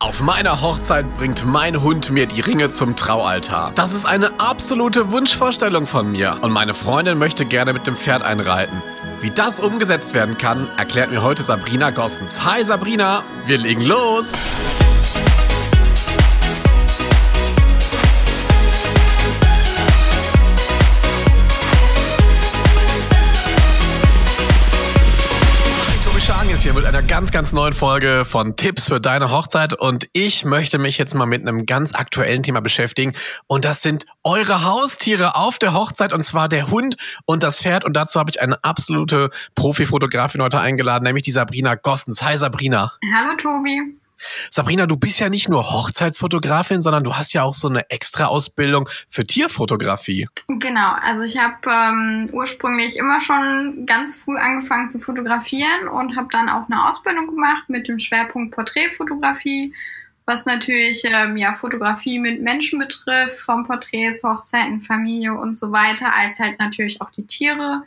Auf meiner Hochzeit bringt mein Hund mir die Ringe zum Traualtar. Das ist eine absolute Wunschvorstellung von mir und meine Freundin möchte gerne mit dem Pferd einreiten. Wie das umgesetzt werden kann, erklärt mir heute Sabrina Gossens. Hi Sabrina, wir legen los! Hier mit einer ganz, ganz neuen Folge von Tipps für deine Hochzeit. Und ich möchte mich jetzt mal mit einem ganz aktuellen Thema beschäftigen. Und das sind eure Haustiere auf der Hochzeit. Und zwar der Hund und das Pferd. Und dazu habe ich eine absolute Profifotografin heute eingeladen, nämlich die Sabrina Gostens. Hi Sabrina. Hallo Tobi. Sabrina, du bist ja nicht nur Hochzeitsfotografin, sondern du hast ja auch so eine extra Ausbildung für Tierfotografie. Genau, also ich habe ähm, ursprünglich immer schon ganz früh angefangen zu fotografieren und habe dann auch eine Ausbildung gemacht mit dem Schwerpunkt Porträtfotografie, was natürlich ähm, ja Fotografie mit Menschen betrifft, vom Porträts, Hochzeiten, Familie und so weiter, als halt natürlich auch die Tiere.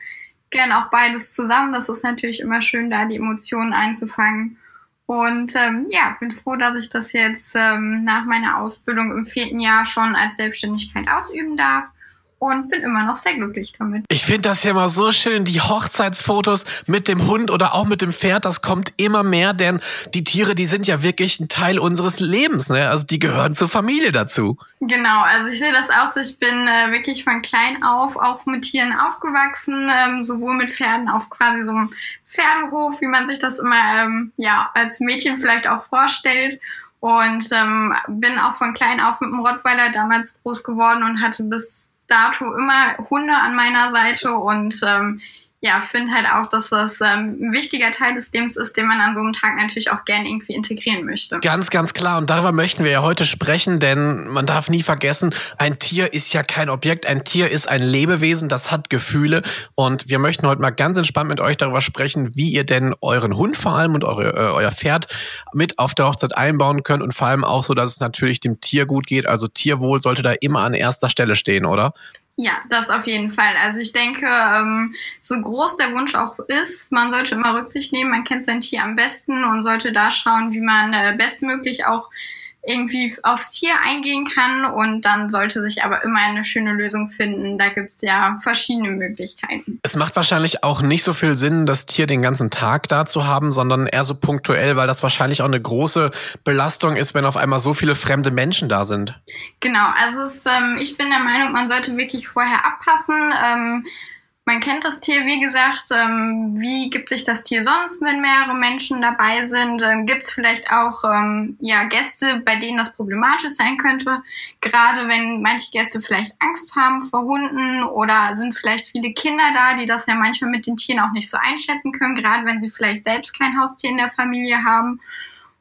Gern auch beides zusammen. Das ist natürlich immer schön, da die Emotionen einzufangen. Und ähm, ja, bin froh, dass ich das jetzt ähm, nach meiner Ausbildung im vierten Jahr schon als Selbstständigkeit ausüben darf und bin immer noch sehr glücklich damit. Ich finde das ja immer so schön, die Hochzeitsfotos mit dem Hund oder auch mit dem Pferd, das kommt immer mehr, denn die Tiere, die sind ja wirklich ein Teil unseres Lebens, ne? Also die gehören zur Familie dazu. Genau, also ich sehe das auch so. Ich bin äh, wirklich von klein auf auch mit Tieren aufgewachsen, ähm, sowohl mit Pferden auf quasi so einem Pferdehof, wie man sich das immer ähm, ja als Mädchen vielleicht auch vorstellt. Und ähm, bin auch von klein auf mit dem Rottweiler damals groß geworden und hatte bis dato immer Hunde an meiner Seite und ähm, ja, finde halt auch, dass das ähm, ein wichtiger Teil des Lebens ist, den man an so einem Tag natürlich auch gern irgendwie integrieren möchte. Ganz, ganz klar. Und darüber möchten wir ja heute sprechen, denn man darf nie vergessen, ein Tier ist ja kein Objekt. Ein Tier ist ein Lebewesen, das hat Gefühle. Und wir möchten heute mal ganz entspannt mit euch darüber sprechen, wie ihr denn euren Hund vor allem und eure, äh, euer Pferd mit auf der Hochzeit einbauen könnt und vor allem auch so, dass es natürlich dem Tier gut geht. Also Tierwohl sollte da immer an erster Stelle stehen, oder? Ja, das auf jeden Fall. Also ich denke, ähm, so groß der Wunsch auch ist, man sollte immer Rücksicht nehmen, man kennt sein Tier am besten und sollte da schauen, wie man äh, bestmöglich auch irgendwie aufs Tier eingehen kann und dann sollte sich aber immer eine schöne Lösung finden. Da gibt's ja verschiedene Möglichkeiten. Es macht wahrscheinlich auch nicht so viel Sinn, das Tier den ganzen Tag da zu haben, sondern eher so punktuell, weil das wahrscheinlich auch eine große Belastung ist, wenn auf einmal so viele fremde Menschen da sind. Genau, also es, ähm, ich bin der Meinung, man sollte wirklich vorher abpassen. Ähm, man kennt das Tier, wie gesagt. Ähm, wie gibt sich das Tier sonst, wenn mehrere Menschen dabei sind? Ähm, gibt es vielleicht auch ähm, ja, Gäste, bei denen das problematisch sein könnte? Gerade wenn manche Gäste vielleicht Angst haben vor Hunden oder sind vielleicht viele Kinder da, die das ja manchmal mit den Tieren auch nicht so einschätzen können, gerade wenn sie vielleicht selbst kein Haustier in der Familie haben.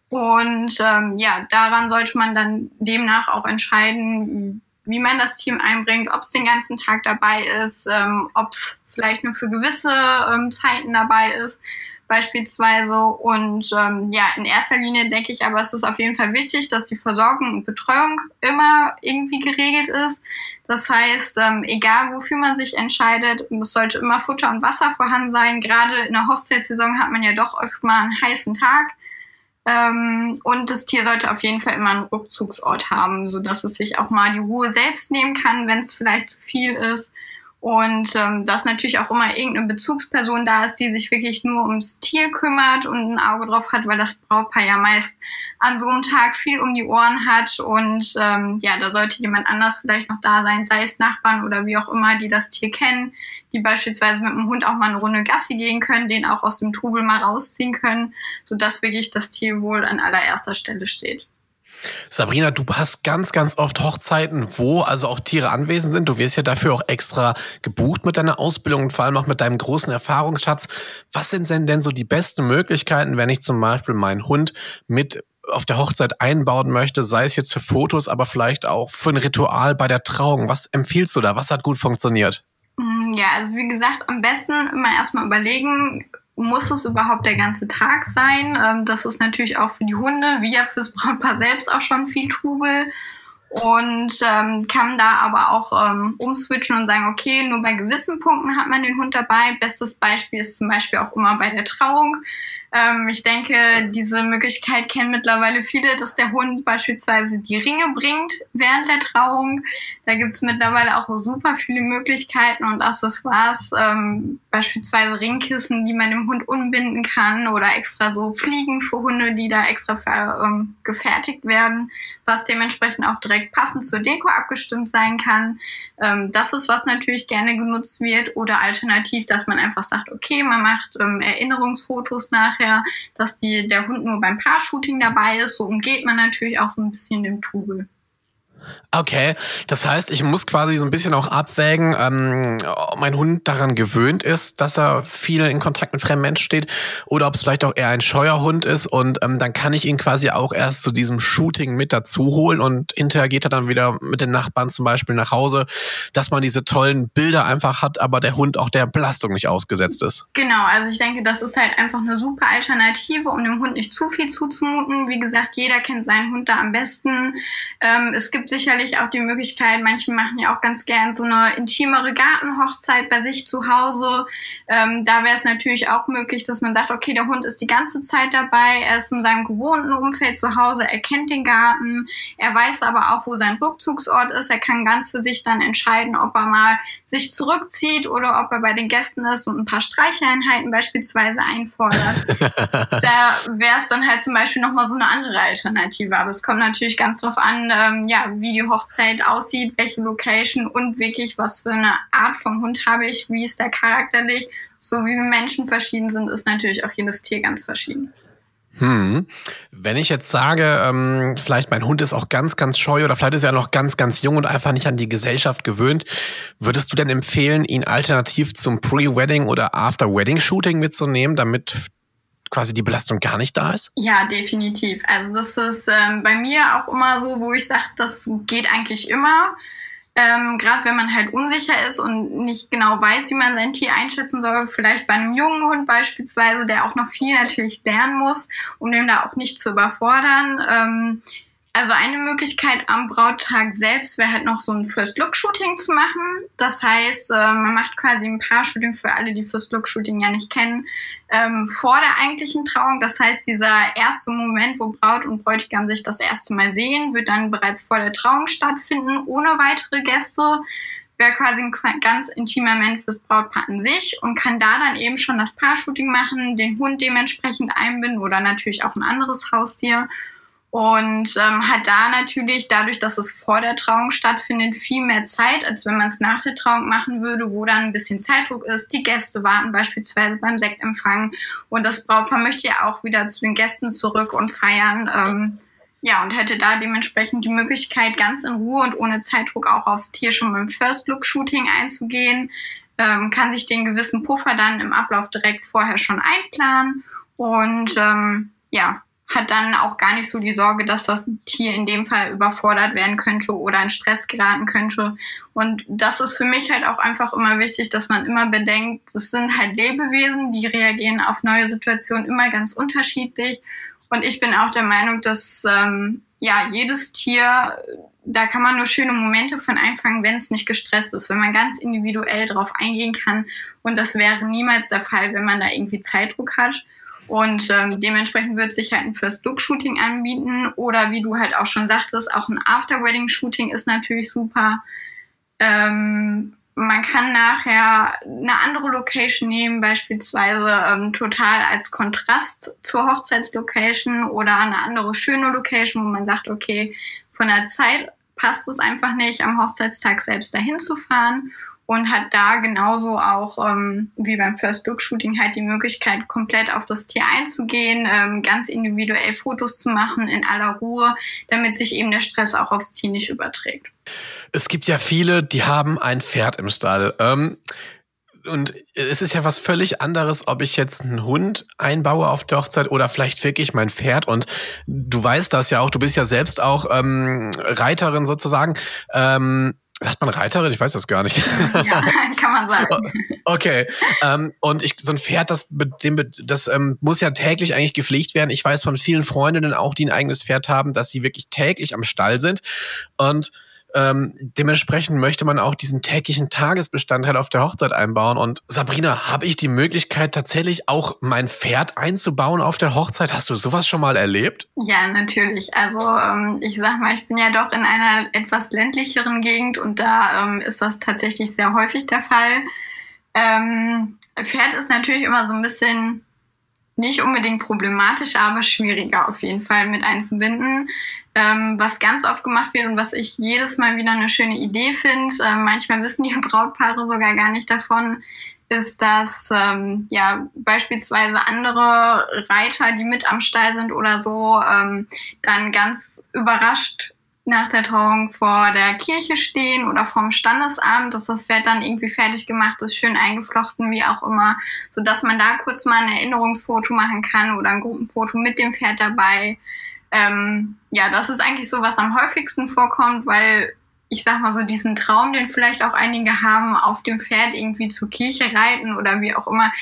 Und ähm, ja, daran sollte man dann demnach auch entscheiden, wie man das Team einbringt, ob es den ganzen Tag dabei ist, ähm, ob es vielleicht nur für gewisse ähm, Zeiten dabei ist, beispielsweise. Und ähm, ja, in erster Linie denke ich aber, es ist auf jeden Fall wichtig, dass die Versorgung und Betreuung immer irgendwie geregelt ist. Das heißt, ähm, egal wofür man sich entscheidet, es sollte immer Futter und Wasser vorhanden sein. Gerade in der Hochzeitssaison hat man ja doch oft mal einen heißen Tag. Ähm, und das Tier sollte auf jeden Fall immer einen Rückzugsort haben, so dass es sich auch mal die Ruhe selbst nehmen kann, wenn es vielleicht zu viel ist. Und ähm, dass natürlich auch immer irgendeine Bezugsperson da ist, die sich wirklich nur ums Tier kümmert und ein Auge drauf hat, weil das Brautpaar ja meist an so einem Tag viel um die Ohren hat. Und ähm, ja, da sollte jemand anders vielleicht noch da sein, sei es Nachbarn oder wie auch immer, die das Tier kennen, die beispielsweise mit dem Hund auch mal eine Runde Gassi gehen können, den auch aus dem Trubel mal rausziehen können, sodass wirklich das Tier wohl an allererster Stelle steht. Sabrina, du hast ganz, ganz oft Hochzeiten, wo also auch Tiere anwesend sind. Du wirst ja dafür auch extra gebucht mit deiner Ausbildung und vor allem auch mit deinem großen Erfahrungsschatz. Was sind denn denn so die besten Möglichkeiten, wenn ich zum Beispiel meinen Hund mit auf der Hochzeit einbauen möchte, sei es jetzt für Fotos, aber vielleicht auch für ein Ritual bei der Trauung? Was empfiehlst du da? Was hat gut funktioniert? Mm, ja, also wie gesagt, am besten immer erstmal überlegen, muss es überhaupt der ganze Tag sein? Ähm, das ist natürlich auch für die Hunde, wie ja fürs Brautpaar selbst auch schon viel Trubel. Und ähm, kann da aber auch ähm, umswitchen und sagen, okay, nur bei gewissen Punkten hat man den Hund dabei. Bestes Beispiel ist zum Beispiel auch immer bei der Trauung. Ähm, ich denke, diese Möglichkeit kennen mittlerweile viele, dass der Hund beispielsweise die Ringe bringt während der Trauung. Da gibt es mittlerweile auch super viele Möglichkeiten und Accessoires, ähm, beispielsweise Ringkissen, die man dem Hund unbinden kann oder extra so Fliegen für Hunde, die da extra für, ähm, gefertigt werden, was dementsprechend auch direkt passend zur Deko abgestimmt sein kann. Ähm, das ist, was natürlich gerne genutzt wird oder alternativ, dass man einfach sagt, okay, man macht ähm, Erinnerungsfotos nachher, dass die, der Hund nur beim Paar-Shooting dabei ist. So umgeht man natürlich auch so ein bisschen den Tubel. Okay, das heißt, ich muss quasi so ein bisschen auch abwägen, ähm, ob mein Hund daran gewöhnt ist, dass er viel in Kontakt mit fremden Menschen steht oder ob es vielleicht auch eher ein scheuer Hund ist und ähm, dann kann ich ihn quasi auch erst zu diesem Shooting mit dazu holen und hinterher geht er dann wieder mit den Nachbarn zum Beispiel nach Hause, dass man diese tollen Bilder einfach hat, aber der Hund auch der Belastung nicht ausgesetzt ist. Genau, also ich denke, das ist halt einfach eine super Alternative, um dem Hund nicht zu viel zuzumuten. Wie gesagt, jeder kennt seinen Hund da am besten. Ähm, es gibt sicherlich auch die Möglichkeit, manche machen ja auch ganz gern so eine intimere Gartenhochzeit bei sich zu Hause. Ähm, da wäre es natürlich auch möglich, dass man sagt, okay, der Hund ist die ganze Zeit dabei, er ist in seinem gewohnten Umfeld zu Hause, er kennt den Garten, er weiß aber auch, wo sein Rückzugsort ist, er kann ganz für sich dann entscheiden, ob er mal sich zurückzieht oder ob er bei den Gästen ist und ein paar Streicheinheiten beispielsweise einfordert. da wäre es dann halt zum Beispiel nochmal so eine andere Alternative. Aber es kommt natürlich ganz drauf an, ähm, ja, wie die Hochzeit aussieht, welche Location und wirklich, was für eine Art vom Hund habe ich, wie ist der charakterlich. So wie Menschen verschieden sind, ist natürlich auch jedes Tier ganz verschieden. Hm. Wenn ich jetzt sage, ähm, vielleicht mein Hund ist auch ganz, ganz scheu oder vielleicht ist er noch ganz, ganz jung und einfach nicht an die Gesellschaft gewöhnt, würdest du denn empfehlen, ihn alternativ zum Pre-Wedding oder After-Wedding-Shooting mitzunehmen, damit quasi die Belastung gar nicht da ist? Ja, definitiv. Also das ist ähm, bei mir auch immer so, wo ich sage, das geht eigentlich immer. Ähm, Gerade wenn man halt unsicher ist und nicht genau weiß, wie man sein Tier einschätzen soll, vielleicht bei einem jungen Hund beispielsweise, der auch noch viel natürlich lernen muss, um den da auch nicht zu überfordern. Ähm, also eine Möglichkeit am Brauttag selbst wäre halt noch so ein First-Look-Shooting zu machen. Das heißt, äh, man macht quasi ein Paar-Shooting für alle, die First-Look-Shooting ja nicht kennen, ähm, vor der eigentlichen Trauung. Das heißt, dieser erste Moment, wo Braut und Bräutigam sich das erste Mal sehen, wird dann bereits vor der Trauung stattfinden, ohne weitere Gäste. Wäre quasi ein ganz intimer Moment fürs Brautpaar an sich und kann da dann eben schon das Paar-Shooting machen, den Hund dementsprechend einbinden oder natürlich auch ein anderes Haustier und ähm, hat da natürlich dadurch, dass es vor der Trauung stattfindet, viel mehr Zeit, als wenn man es nach der Trauung machen würde, wo dann ein bisschen Zeitdruck ist. Die Gäste warten beispielsweise beim Sektempfang und das Brautpaar möchte ja auch wieder zu den Gästen zurück und feiern. Ähm, ja, und hätte da dementsprechend die Möglichkeit, ganz in Ruhe und ohne Zeitdruck auch aufs Tier schon beim First-Look-Shooting einzugehen, ähm, kann sich den gewissen Puffer dann im Ablauf direkt vorher schon einplanen und ähm, ja, hat dann auch gar nicht so die Sorge, dass das Tier in dem Fall überfordert werden könnte oder in Stress geraten könnte. Und das ist für mich halt auch einfach immer wichtig, dass man immer bedenkt, es sind halt Lebewesen, die reagieren auf neue Situationen immer ganz unterschiedlich. Und ich bin auch der Meinung, dass ähm, ja jedes Tier, da kann man nur schöne Momente von einfangen, wenn es nicht gestresst ist, wenn man ganz individuell drauf eingehen kann. Und das wäre niemals der Fall, wenn man da irgendwie Zeitdruck hat. Und ähm, dementsprechend wird sich halt ein First-Look-Shooting anbieten. Oder wie du halt auch schon sagtest, auch ein After-Wedding-Shooting ist natürlich super. Ähm, man kann nachher eine andere Location nehmen, beispielsweise ähm, total als Kontrast zur Hochzeitslocation oder eine andere schöne Location, wo man sagt, okay, von der Zeit passt es einfach nicht, am Hochzeitstag selbst dahin zu fahren und hat da genauso auch ähm, wie beim First Look Shooting halt die Möglichkeit, komplett auf das Tier einzugehen, ähm, ganz individuell Fotos zu machen in aller Ruhe, damit sich eben der Stress auch aufs Tier nicht überträgt. Es gibt ja viele, die haben ein Pferd im Stall. Ähm und es ist ja was völlig anderes, ob ich jetzt einen Hund einbaue auf der Hochzeit oder vielleicht wirklich mein Pferd. Und du weißt das ja auch, du bist ja selbst auch ähm, Reiterin sozusagen. Ähm, Sagt man Reiterin? Ich weiß das gar nicht. Ja, kann man sagen. Okay. Ähm, und ich, so ein Pferd, das, dem, das ähm, muss ja täglich eigentlich gepflegt werden. Ich weiß von vielen Freundinnen auch, die ein eigenes Pferd haben, dass sie wirklich täglich am Stall sind. Und Ähm, dementsprechend möchte man auch diesen täglichen Tagesbestandteil auf der Hochzeit einbauen. Und Sabrina, habe ich die Möglichkeit tatsächlich auch mein Pferd einzubauen auf der Hochzeit? Hast du sowas schon mal erlebt? Ja, natürlich. Also ähm, ich sag mal, ich bin ja doch in einer etwas ländlicheren Gegend und da ähm, ist das tatsächlich sehr häufig der Fall. Ähm, Pferd ist natürlich immer so ein bisschen nicht unbedingt problematisch, aber schwieriger auf jeden Fall mit einzubinden. Ähm, was ganz oft gemacht wird und was ich jedes Mal wieder eine schöne Idee finde, äh, manchmal wissen die Brautpaare sogar gar nicht davon, ist, dass ähm, ja beispielsweise andere Reiter, die mit am Stall sind oder so, ähm, dann ganz überrascht nach der Trauung vor der Kirche stehen oder vorm Standesamt, dass das Pferd dann irgendwie fertig gemacht ist, schön eingeflochten, wie auch immer, so dass man da kurz mal ein Erinnerungsfoto machen kann oder ein Gruppenfoto mit dem Pferd dabei. Ähm, ja, das ist eigentlich so, was am häufigsten vorkommt, weil ich sag mal so diesen Traum, den vielleicht auch einige haben, auf dem Pferd irgendwie zur Kirche reiten oder wie auch immer,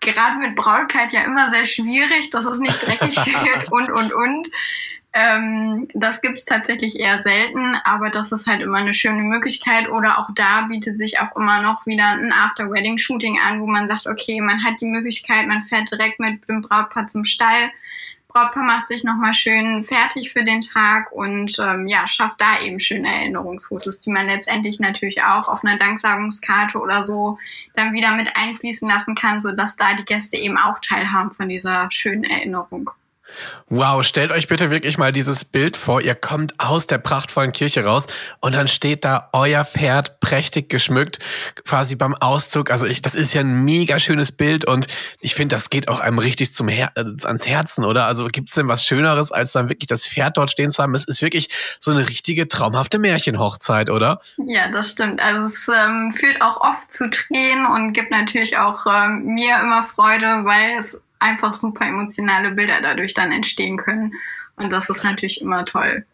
gerade mit Brautkleid ja immer sehr schwierig, dass es nicht dreckig wird und, und, und. Ähm, das gibt's tatsächlich eher selten, aber das ist halt immer eine schöne Möglichkeit. Oder auch da bietet sich auch immer noch wieder ein After-Wedding-Shooting an, wo man sagt, okay, man hat die Möglichkeit, man fährt direkt mit dem Brautpaar zum Stall. Brautpaar macht sich nochmal schön fertig für den Tag und ähm, ja, schafft da eben schöne Erinnerungsfotos, die man letztendlich natürlich auch auf einer Danksagungskarte oder so dann wieder mit einfließen lassen kann, sodass da die Gäste eben auch teilhaben von dieser schönen Erinnerung. Wow, stellt euch bitte wirklich mal dieses Bild vor. Ihr kommt aus der prachtvollen Kirche raus und dann steht da euer Pferd prächtig geschmückt, quasi beim Auszug. Also ich, das ist ja ein mega schönes Bild und ich finde, das geht auch einem richtig zum Her äh, ans Herzen, oder? Also gibt's denn was Schöneres, als dann wirklich das Pferd dort stehen zu haben? Es ist wirklich so eine richtige traumhafte Märchenhochzeit, oder? Ja, das stimmt. Also es ähm, führt auch oft zu Tränen und gibt natürlich auch ähm, mir immer Freude, weil es einfach super emotionale Bilder dadurch dann entstehen können. Und das ist natürlich immer toll.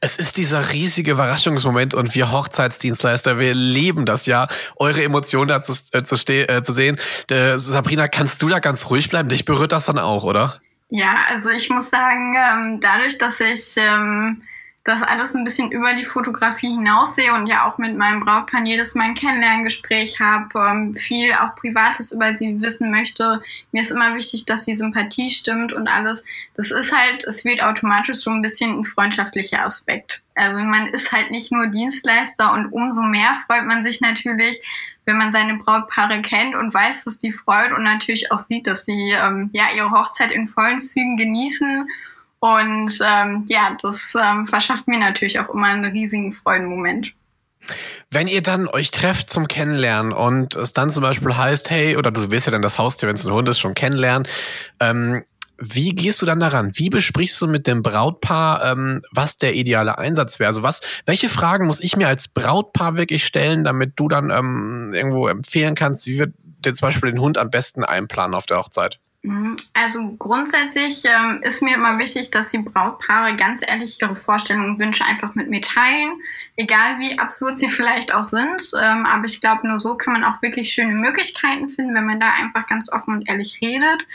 Es ist dieser riesige Überraschungsmoment und wir Hochzeitsdienstleister, wir leben das ja, eure Emotionen da zu, äh, zu, äh, zu sehen. Äh, Sabrina, kannst du da ganz ruhig bleiben? Dich berührt das dann auch, oder? Ja, also ich muss sagen, ähm, dadurch, dass ich ähm, das alles ein bisschen über die Fotografie hinaussehe und ja auch mit meinem Brautpaar jedes Mal ein Kennenlerngespräch habe, ähm, viel auch Privates über sie wissen möchte. Mir ist immer wichtig, dass die Sympathie stimmt und alles. Das ist halt, es wird automatisch so ein bisschen ein freundschaftlicher Aspekt. Also man ist halt nicht nur Dienstleister und umso mehr freut man sich natürlich, wenn man seine Brautpaare kennt und weiß, was die freut und natürlich auch sieht, dass sie ähm, ja ihre Hochzeit in vollen Zügen genießen und ähm, ja, das ähm, verschafft mir natürlich auch immer einen riesigen Freudenmoment. Wenn ihr dann euch trefft zum Kennenlernen und es dann zum Beispiel heißt, hey, oder du wirst ja dann das Haustier, wenn es ein Hund ist, schon kennenlernen, ähm, wie gehst du dann daran? Wie besprichst du mit dem Brautpaar, ähm, was der ideale Einsatz wäre? Also was, welche Fragen muss ich mir als Brautpaar wirklich stellen, damit du dann ähm, irgendwo empfehlen kannst, wie wir dir zum Beispiel den Hund am besten einplanen auf der Hochzeit? Mhm. Also grundsätzlich ähm, ist mir immer wichtig, dass die Brautpaare ganz ehrlich ihre Vorstellungen und Wünsche einfach mit mir teilen, egal wie absurd sie vielleicht auch sind. Ähm, aber ich glaube, nur so kann man auch wirklich schöne Möglichkeiten finden, wenn man da einfach ganz offen und ehrlich redet.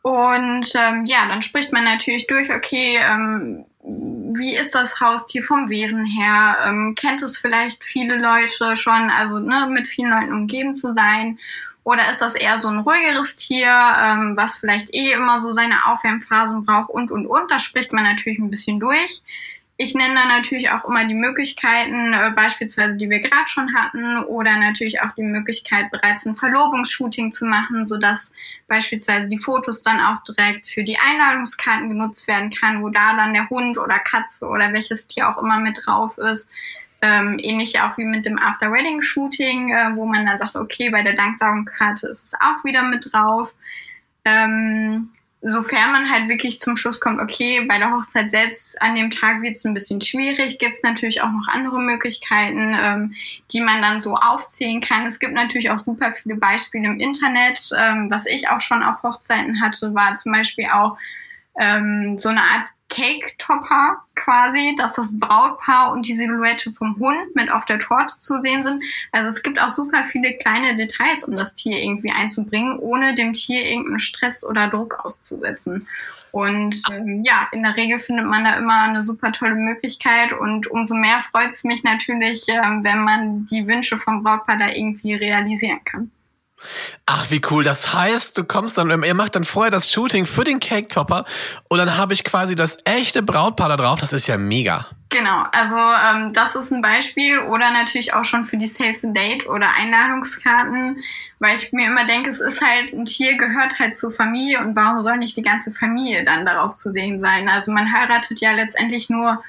Und ähm, ja, dann spricht man natürlich durch, okay, ähm, wie ist das Haustier vom Wesen her? Ähm, kennt es vielleicht viele Leute schon, also ne, mit vielen Leuten umgeben zu sein? Oder ist das eher so ein ruhigeres Tier, ähm, was vielleicht eh immer so seine Aufwärmphasen braucht und, und, und. Da spricht man natürlich ein bisschen durch. Ich nenne dann natürlich auch immer die Möglichkeiten, äh, beispielsweise, die wir gerade schon hatten, oder natürlich auch die Möglichkeit, bereits ein Verlobungsshooting zu machen, sodass beispielsweise die Fotos dann auch direkt für die Einladungskarten genutzt werden kann, wo da dann der Hund oder Katze oder welches Tier auch immer mit drauf ist. Ähm, ähnlich auch wie mit dem After-Wedding-Shooting, äh, wo man dann sagt, okay, bei der Danksagungskarte ist es auch wieder mit drauf. Ähm, sofern man halt wirklich zum Schluss kommt, okay, bei der Hochzeit selbst an dem Tag wird es ein bisschen schwierig, gibt es natürlich auch noch andere Möglichkeiten, ähm, die man dann so aufzählen kann. Es gibt natürlich auch super viele Beispiele im Internet. Ähm, was ich auch schon auf Hochzeiten hatte, war zum Beispiel auch ähm, so eine Art Cake-Topper quasi, dass das Brautpaar und die Silhouette vom Hund mit auf der Torte zu sehen sind. Also es gibt auch super viele kleine Details, um das Tier irgendwie einzubringen, ohne dem Tier irgendeinen Stress oder Druck auszusetzen. Und ähm, ja, in der Regel findet man da immer eine super tolle Möglichkeit und umso mehr freut es mich natürlich, ähm, wenn man die Wünsche vom Brautpaar da irgendwie realisieren kann. Ach, wie cool. Das heißt, du kommst dann, ihr macht dann vorher das Shooting für den Cake Topper und dann habe ich quasi das echte Brautpaar da drauf. Das ist ja mega. Genau, also ähm, das ist ein Beispiel oder natürlich auch schon für die Save the Date oder Einladungskarten, weil ich mir immer denke, es ist halt, ein Tier gehört halt zur Familie und warum soll nicht die ganze Familie dann darauf zu sehen sein? Also man heiratet ja letztendlich nur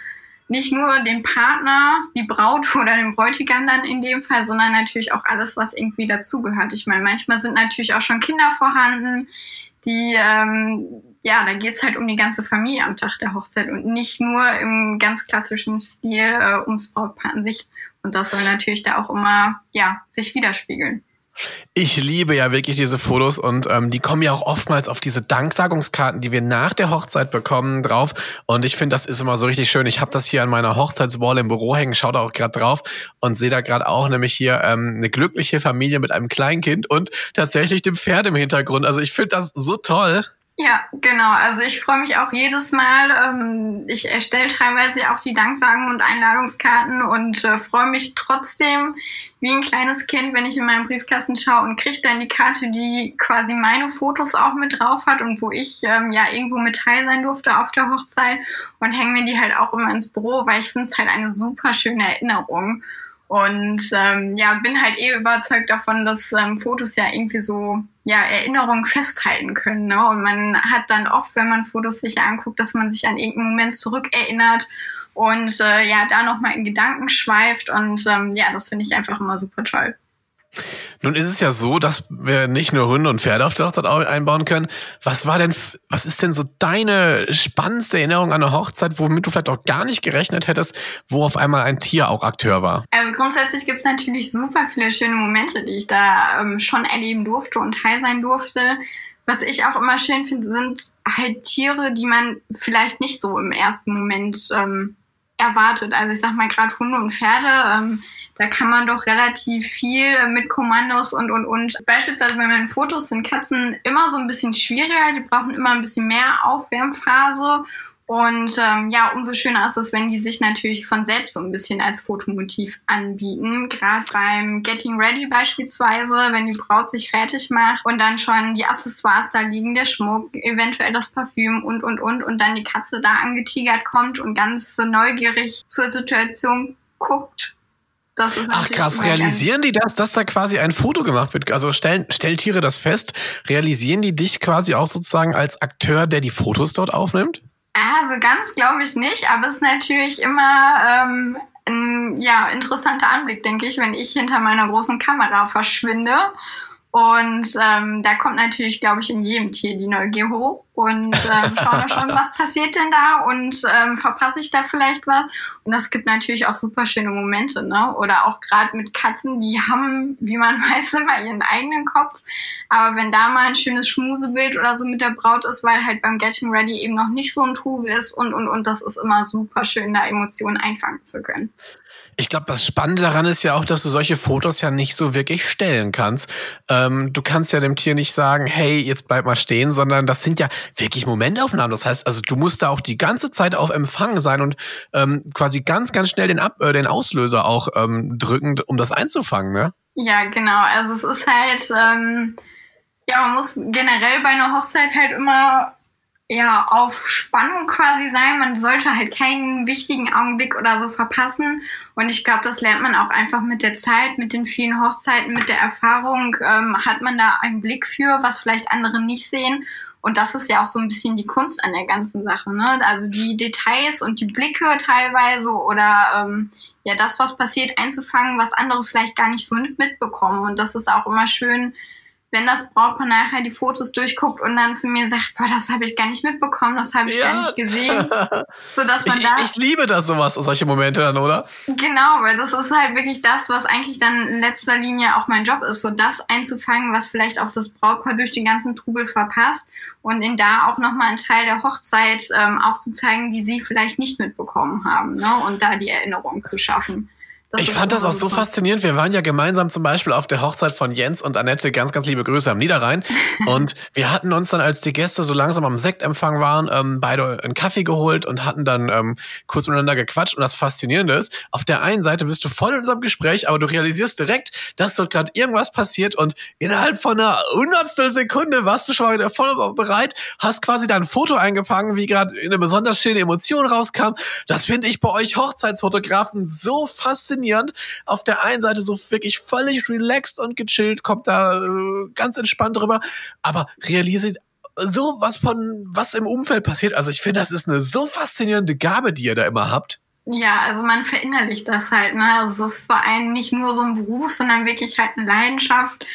nicht nur den Partner, die Braut oder den Bräutigam dann in dem Fall, sondern natürlich auch alles, was irgendwie dazugehört. Ich meine, manchmal sind natürlich auch schon Kinder vorhanden, die, ähm, ja, da geht's halt um die ganze Familie am Tag der Hochzeit und nicht nur im ganz klassischen Stil äh, ums Brautpaar an sich. Und das soll natürlich da auch immer, ja, sich widerspiegeln. Ich liebe ja wirklich diese Fotos und ähm, die kommen ja auch oftmals auf diese Danksagungskarten, die wir nach der Hochzeit bekommen, drauf. Und ich finde, das ist immer so richtig schön. Ich habe das hier an meiner Hochzeitswall im Büro hängen, schaue da auch gerade drauf und sehe da gerade auch nämlich hier ähm, eine glückliche Familie mit einem Kleinkind und tatsächlich dem Pferd im Hintergrund. Also ich finde das so toll. Ja, genau. Also ich freue mich auch jedes Mal. Ähm, ich erstelle teilweise auch die Danksagen und Einladungskarten und äh, freue mich trotzdem wie ein kleines Kind, wenn ich in meinen Briefkasten schaue und kriege dann die Karte, die quasi meine Fotos auch mit drauf hat und wo ich ähm, ja irgendwo mit teil sein durfte auf der Hochzeit und hänge mir die halt auch immer ins Büro, weil ich finde es halt eine super schöne Erinnerung. Und ähm, ja, bin halt eh überzeugt davon, dass ähm, Fotos ja irgendwie so ja, Erinnerungen festhalten können. Ne? Und man hat dann oft, wenn man Fotos sich anguckt, dass man sich an irgendeinen Moment zurückerinnert und äh, ja, da nochmal in Gedanken schweift. Und ähm, ja, das finde ich einfach immer super toll. Nun ist es ja so, dass wir nicht nur Hunde und Pferde auf der Hochzeit einbauen können. Was war denn, was ist denn so deine spannendste Erinnerung an eine Hochzeit, womit du vielleicht auch gar nicht gerechnet hättest, wo auf einmal ein Tier auch Akteur war? Also grundsätzlich gibt es natürlich super viele schöne Momente, die ich da ähm, schon erleben durfte und teil sein durfte. Was ich auch immer schön finde, sind halt Tiere, die man vielleicht nicht so im ersten Moment ähm, erwartet. Also ich sag mal gerade Hunde und Pferde. Ähm, da kann man doch relativ viel mit Kommandos und, und, und. Beispielsweise bei meinen Fotos sind Katzen immer so ein bisschen schwieriger. Die brauchen immer ein bisschen mehr Aufwärmphase. Und ähm, ja, umso schöner ist es, wenn die sich natürlich von selbst so ein bisschen als Fotomotiv anbieten. Gerade beim Getting Ready beispielsweise, wenn die Braut sich fertig macht und dann schon die Accessoires da liegen, der Schmuck, eventuell das Parfüm und, und, und. Und dann die Katze da angetigert kommt und ganz neugierig zur Situation guckt Ach krass, realisieren die das, dass da quasi ein Foto gemacht wird? Also stellen, stellen Tiere das fest? Realisieren die dich quasi auch sozusagen als Akteur, der die Fotos dort aufnimmt? Also ganz glaube ich nicht, aber es ist natürlich immer ähm, ein ja, interessanter Anblick, denke ich, wenn ich hinter meiner großen Kamera verschwinde und ähm, da kommt natürlich, glaube ich, in jedem Tier die Neugier hoch und ähm, schauen wir schon, was passiert denn da und ähm, verpasse ich da vielleicht was. Und das gibt natürlich auch super schöne Momente, ne? Oder auch gerade mit Katzen, die haben, wie man weiß, immer ihren eigenen Kopf. Aber wenn da mal ein schönes Schmusebild oder so mit der Braut ist, weil halt beim Getting Ready eben noch nicht so ein Trubel ist und und und, das ist immer super schön, da Emotionen einfangen zu können. Ich glaube, das Spannende daran ist ja auch, dass du solche Fotos ja nicht so wirklich stellen kannst. Ähm, du kannst ja dem Tier nicht sagen, hey, jetzt bleib mal stehen, sondern das sind ja wirklich Momentaufnahmen. Das heißt, also du musst da auch die ganze Zeit auf Empfang sein und ähm, quasi ganz, ganz schnell den, Ab äh, den Auslöser auch ähm, drücken, um das einzufangen, ne? Ja, genau. Also es ist halt, ähm, ja, man muss generell bei einer Hochzeit halt immer ja, auf Spannung quasi sein. Man sollte halt keinen wichtigen Augenblick oder so verpassen. Und ich glaube, das lernt man auch einfach mit der Zeit, mit den vielen Hochzeiten, mit der Erfahrung, ähm, hat man da einen Blick für, was vielleicht andere nicht sehen. Und das ist ja auch so ein bisschen die Kunst an der ganzen Sache. Ne? Also die Details und die Blicke teilweise oder ähm, ja das, was passiert, einzufangen, was andere vielleicht gar nicht so mitbekommen. Und das ist auch immer schön, wenn das Brautpaar nachher die Fotos durchguckt und dann zu mir sagt, boah, das habe ich gar nicht mitbekommen, das habe ich ja. gar nicht gesehen. Sodass man ich, da ich liebe das sowas, solche Momente dann, oder? Genau, weil das ist halt wirklich das, was eigentlich dann in letzter Linie auch mein Job ist, so das einzufangen, was vielleicht auch das Brautpaar durch den ganzen Trubel verpasst und in da auch nochmal einen Teil der Hochzeit ähm, aufzuzeigen, die sie vielleicht nicht mitbekommen haben ne? und da die Erinnerung zu schaffen. Ich fand das auch so faszinierend. Wir waren ja gemeinsam zum Beispiel auf der Hochzeit von Jens und Annette. Ganz, ganz liebe Grüße am Niederrhein. und wir hatten uns dann, als die Gäste so langsam am Sektempfang waren, ähm, beide einen Kaffee geholt und hatten dann ähm, kurz miteinander gequatscht. Und das Faszinierende ist, auf der einen Seite bist du voll in unserem Gespräch, aber du realisierst direkt, dass dort gerade irgendwas passiert und innerhalb von einer hundertstel Sekunde warst du schon wieder voll bereit, hast quasi dein Foto eingefangen, wie gerade eine besonders schöne Emotion rauskam. Das finde ich bei euch Hochzeitsfotografen so faszinierend faszinierend. Auf der einen Seite so wirklich völlig relaxed und gechillt, kommt da äh, ganz entspannt drüber, aber realisiert so was von, was im Umfeld passiert. Also ich finde, das ist eine so faszinierende Gabe, die ihr da immer habt. Ja, also man verinnerlicht das halt. Ne? Also es ist vor allem nicht nur so ein Beruf, sondern wirklich halt eine Leidenschaft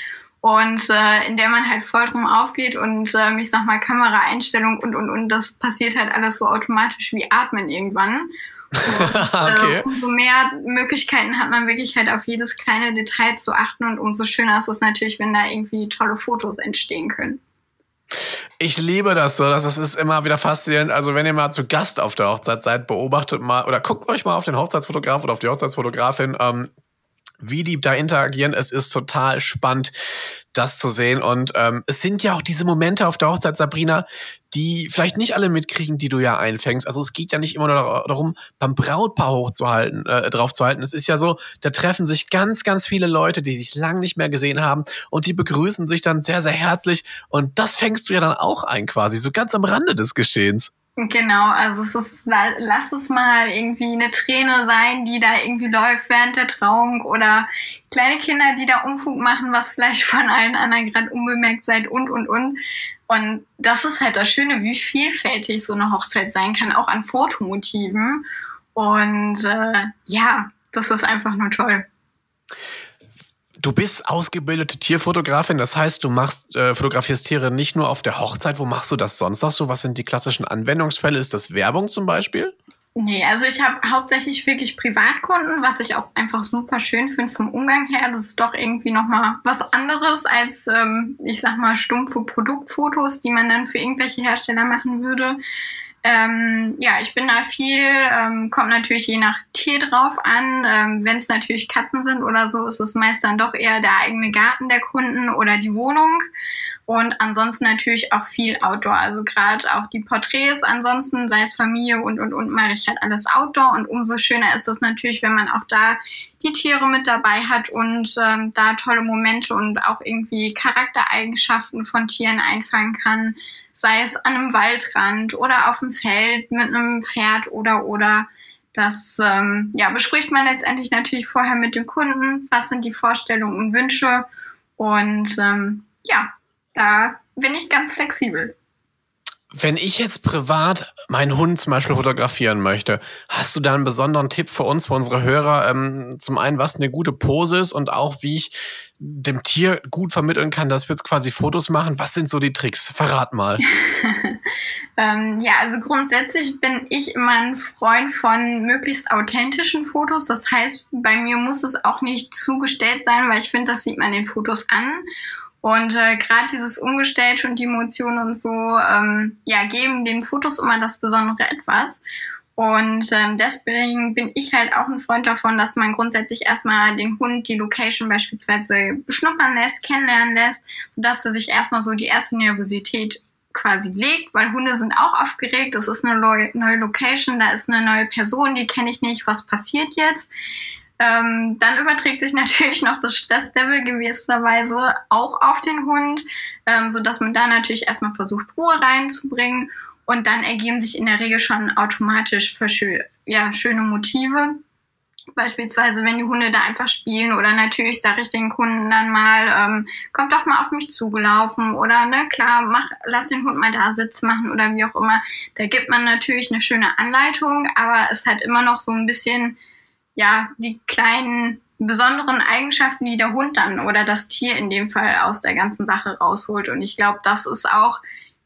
und äh, in der man halt voll drum aufgeht und äh, ich sag mal Kameraeinstellung und und und das passiert halt alles so automatisch wie Atmen irgendwann. Und, okay. äh, umso mehr Möglichkeiten hat man wirklich halt auf jedes kleine Detail zu achten und umso schöner ist es natürlich, wenn da irgendwie tolle Fotos entstehen können. Ich liebe das so, das ist immer wieder faszinierend. Also wenn ihr mal zu Gast auf der Hochzeit seid, beobachtet mal oder guckt euch mal auf den Hochzeitsfotograf oder auf die Hochzeitsfotografin. Ähm, wie die da interagieren. Es ist total spannend, das zu sehen. Und ähm, es sind ja auch diese Momente auf der Hochzeit, Sabrina, die vielleicht nicht alle mitkriegen, die du ja einfängst. Also es geht ja nicht immer nur darum, beim Brautpaar hochzuhalten, äh, drauf zu halten. Es ist ja so, da treffen sich ganz, ganz viele Leute, die sich lang nicht mehr gesehen haben und die begrüßen sich dann sehr, sehr herzlich. Und das fängst du ja dann auch ein quasi, so ganz am Rande des Geschehens. Genau, also es ist, lass es mal irgendwie eine Träne sein, die da irgendwie läuft während der Trauung oder kleine Kinder, die da Unfug machen, was vielleicht von allen anderen gerade unbemerkt seid und, und, und. Und das ist halt das Schöne, wie vielfältig so eine Hochzeit sein kann, auch an Fotomotiven. Und äh, ja, das ist einfach nur toll. Du bist ausgebildete Tierfotografin, das heißt, du machst, äh, fotografierst Tiere nicht nur auf der Hochzeit. Wo machst du das sonst noch so? Was sind die klassischen Anwendungsfälle? Ist das Werbung zum Beispiel? Nee, also ich habe hauptsächlich wirklich Privatkunden, was ich auch einfach super schön finde vom Umgang her. Das ist doch irgendwie nochmal was anderes als, ähm, ich sag mal, stumpfe Produktfotos, die man dann für irgendwelche Hersteller machen würde. Ähm, ja, ich bin da viel, ähm, kommt natürlich je nach Tier drauf an. Ähm, Wenn es natürlich Katzen sind oder so, ist es meist dann doch eher der eigene Garten der Kunden oder die Wohnung. Und ansonsten natürlich auch viel Outdoor. Also gerade auch die Porträts, ansonsten sei es Familie und und und mache ich halt alles Outdoor. Und umso schöner ist es natürlich, wenn man auch da die Tiere mit dabei hat und ähm, da tolle Momente und auch irgendwie Charaktereigenschaften von Tieren einfangen kann sei es an einem Waldrand oder auf dem Feld mit einem Pferd oder oder. Das ähm, ja, bespricht man letztendlich natürlich vorher mit dem Kunden, was sind die Vorstellungen und Wünsche. Und ähm, ja, da bin ich ganz flexibel. Wenn ich jetzt privat meinen Hund zum Beispiel fotografieren möchte, hast du da einen besonderen Tipp für uns, für unsere Hörer? Ähm, zum einen, was eine gute Pose ist und auch wie ich dem Tier gut vermitteln kann, dass wir jetzt quasi Fotos machen. Was sind so die Tricks? Verrat mal. ähm, ja, also grundsätzlich bin ich immer ein Freund von möglichst authentischen Fotos. Das heißt, bei mir muss es auch nicht zugestellt sein, weil ich finde, das sieht man den Fotos an. Und äh, gerade dieses Umgestellte und die Emotionen und so, ähm, ja, geben den Fotos immer das besondere etwas. Und ähm, deswegen bin ich halt auch ein Freund davon, dass man grundsätzlich erstmal den Hund die Location beispielsweise beschnuppern lässt, kennenlernen lässt, sodass er sich erstmal so die erste Nervosität quasi legt, weil Hunde sind auch aufgeregt. Das ist eine neue Location, da ist eine neue Person, die kenne ich nicht, was passiert jetzt? Ähm, dann überträgt sich natürlich noch das Stresslevel gewisserweise auch auf den Hund, ähm, so dass man da natürlich erstmal versucht, Ruhe reinzubringen. Und dann ergeben sich in der Regel schon automatisch für schö ja, schöne Motive. Beispielsweise, wenn die Hunde da einfach spielen oder natürlich sage ich den Kunden dann mal, ähm, kommt doch mal auf mich zugelaufen oder ne, klar, mach, lass den Hund mal da Sitz machen oder wie auch immer. Da gibt man natürlich eine schöne Anleitung, aber es hat immer noch so ein bisschen ja, die kleinen besonderen Eigenschaften, die der Hund dann oder das Tier in dem Fall aus der ganzen Sache rausholt. Und ich glaube, das ist auch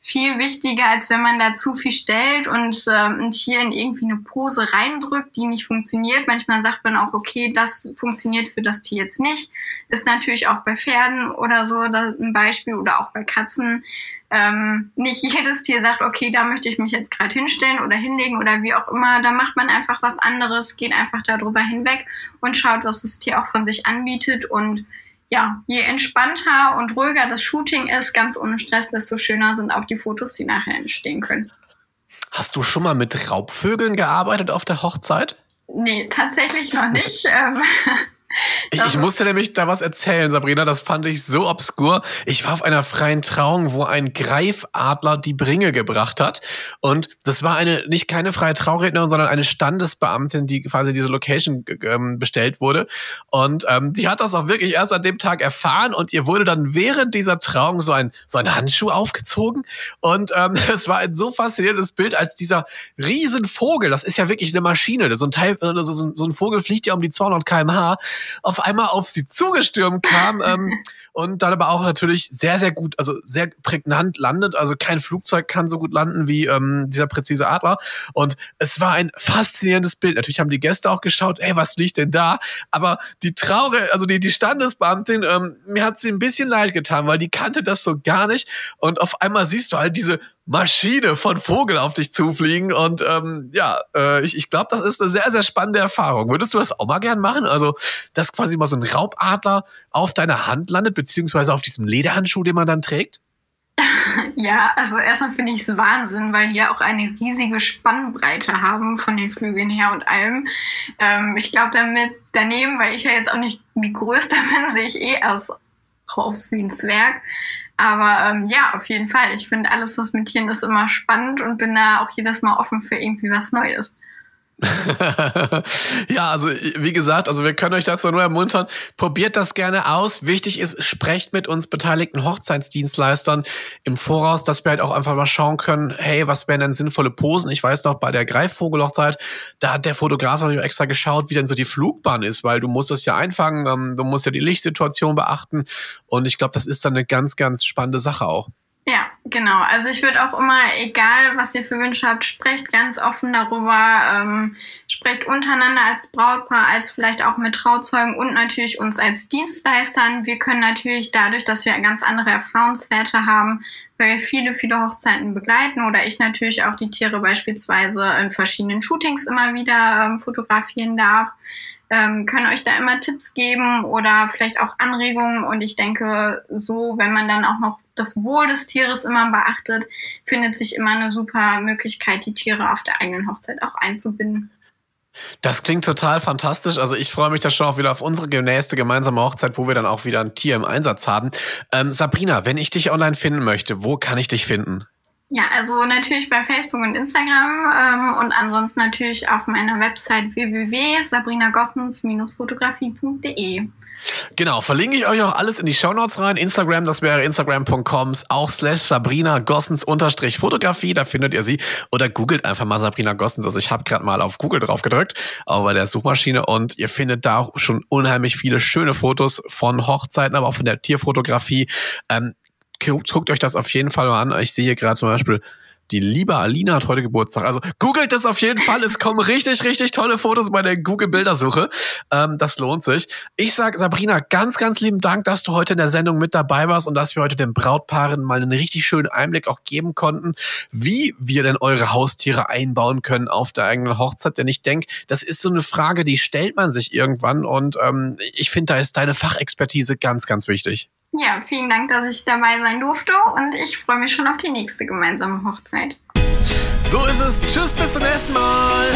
viel wichtiger, als wenn man da zu viel stellt und äh, ein Tier in irgendwie eine Pose reindrückt, die nicht funktioniert. Manchmal sagt man auch, okay, das funktioniert für das Tier jetzt nicht. Ist natürlich auch bei Pferden oder so ein Beispiel oder auch bei Katzen. Ähm, nicht jedes Tier sagt, okay, da möchte ich mich jetzt gerade hinstellen oder hinlegen oder wie auch immer. Da macht man einfach was anderes, geht einfach darüber hinweg und schaut, was das Tier auch von sich anbietet. Und ja, je entspannter und ruhiger das Shooting ist, ganz ohne Stress, desto schöner sind auch die Fotos, die nachher entstehen können. Hast du schon mal mit Raubvögeln gearbeitet auf der Hochzeit? Nee, tatsächlich noch nicht. Ich, ich musste nämlich da was erzählen, Sabrina. Das fand ich so obskur. Ich war auf einer freien Trauung, wo ein Greifadler die Bringe gebracht hat. Und das war eine, nicht keine freie Traurednerin, sondern eine Standesbeamtin, die quasi diese Location ähm, bestellt wurde. Und ähm, die hat das auch wirklich erst an dem Tag erfahren. Und ihr wurde dann während dieser Trauung so ein, so ein Handschuh aufgezogen. Und ähm, es war ein so faszinierendes Bild, als dieser Riesenvogel, das ist ja wirklich eine Maschine. So ein Teil, so, so ein Vogel fliegt ja um die 200 kmh auf einmal auf sie zugestürmt kam ähm, und dann aber auch natürlich sehr, sehr gut, also sehr prägnant landet. Also kein Flugzeug kann so gut landen wie ähm, dieser präzise Adler. Und es war ein faszinierendes Bild. Natürlich haben die Gäste auch geschaut, ey, was liegt denn da? Aber die Traure, also die, die Standesbeamtin, ähm, mir hat sie ein bisschen leid getan, weil die kannte das so gar nicht. Und auf einmal siehst du halt diese Maschine von Vogel auf dich zufliegen. Und ähm, ja, äh, ich, ich glaube, das ist eine sehr, sehr spannende Erfahrung. Würdest du das auch mal gern machen? Also, dass quasi mal so ein Raubadler auf deiner Hand landet, beziehungsweise auf diesem Lederhandschuh, den man dann trägt? Ja, also erstmal finde ich es Wahnsinn, weil die ja auch eine riesige Spannbreite haben von den Flügeln her und allem. Ähm, ich glaube damit daneben, weil ich ja jetzt auch nicht die größte bin, sehe ich eh aus, aus wie ein Zwerg. Aber ähm, ja, auf jeden Fall. Ich finde alles, was mit Tieren ist, immer spannend und bin da auch jedes Mal offen für irgendwie was Neues. ja, also wie gesagt, also wir können euch dazu nur ermuntern, probiert das gerne aus. Wichtig ist, sprecht mit uns beteiligten Hochzeitsdienstleistern im Voraus, dass wir halt auch einfach mal schauen können, hey, was wären denn sinnvolle Posen? Ich weiß noch, bei der Greifvogelhochzeit, da hat der Fotograf natürlich extra geschaut, wie denn so die Flugbahn ist, weil du musst das ja einfangen, ähm, du musst ja die Lichtsituation beachten und ich glaube, das ist dann eine ganz, ganz spannende Sache auch. Ja, genau. Also ich würde auch immer, egal was ihr für Wünsche habt, sprecht ganz offen darüber, ähm, sprecht untereinander als Brautpaar, als vielleicht auch mit Trauzeugen und natürlich uns als Dienstleistern. Wir können natürlich dadurch, dass wir ganz andere Erfahrungswerte haben, weil wir viele, viele Hochzeiten begleiten oder ich natürlich auch die Tiere beispielsweise in verschiedenen Shootings immer wieder ähm, fotografieren darf, ähm, können euch da immer Tipps geben oder vielleicht auch Anregungen. Und ich denke, so, wenn man dann auch noch das Wohl des Tieres immer beachtet, findet sich immer eine super Möglichkeit, die Tiere auf der eigenen Hochzeit auch einzubinden. Das klingt total fantastisch. Also ich freue mich da schon auch wieder auf unsere nächste gemeinsame Hochzeit, wo wir dann auch wieder ein Tier im Einsatz haben. Ähm, Sabrina, wenn ich dich online finden möchte, wo kann ich dich finden? Ja, also natürlich bei Facebook und Instagram ähm, und ansonsten natürlich auf meiner Website www.sabrinagossens-fotografie.de. Genau, verlinke ich euch auch alles in die Shownotes rein. Instagram, das wäre instagram.com auch slash Sabrina Gossens unterstrich Fotografie, da findet ihr sie. Oder googelt einfach mal Sabrina Gossens. Also ich habe gerade mal auf Google drauf gedrückt, auch bei der Suchmaschine und ihr findet da auch schon unheimlich viele schöne Fotos von Hochzeiten, aber auch von der Tierfotografie. Ähm, guckt, guckt euch das auf jeden Fall mal an. Ich sehe hier gerade zum Beispiel die liebe Alina hat heute Geburtstag. Also googelt das auf jeden Fall. Es kommen richtig, richtig tolle Fotos bei der Google-Bildersuche. Ähm, das lohnt sich. Ich sage Sabrina, ganz, ganz lieben Dank, dass du heute in der Sendung mit dabei warst und dass wir heute den Brautpaaren mal einen richtig schönen Einblick auch geben konnten, wie wir denn eure Haustiere einbauen können auf der eigenen Hochzeit. Denn ich denke, das ist so eine Frage, die stellt man sich irgendwann. Und ähm, ich finde, da ist deine Fachexpertise ganz, ganz wichtig. Ja, vielen Dank, dass ich dabei sein durfte und ich freue mich schon auf die nächste gemeinsame Hochzeit. So ist es. Tschüss, bis zum nächsten Mal.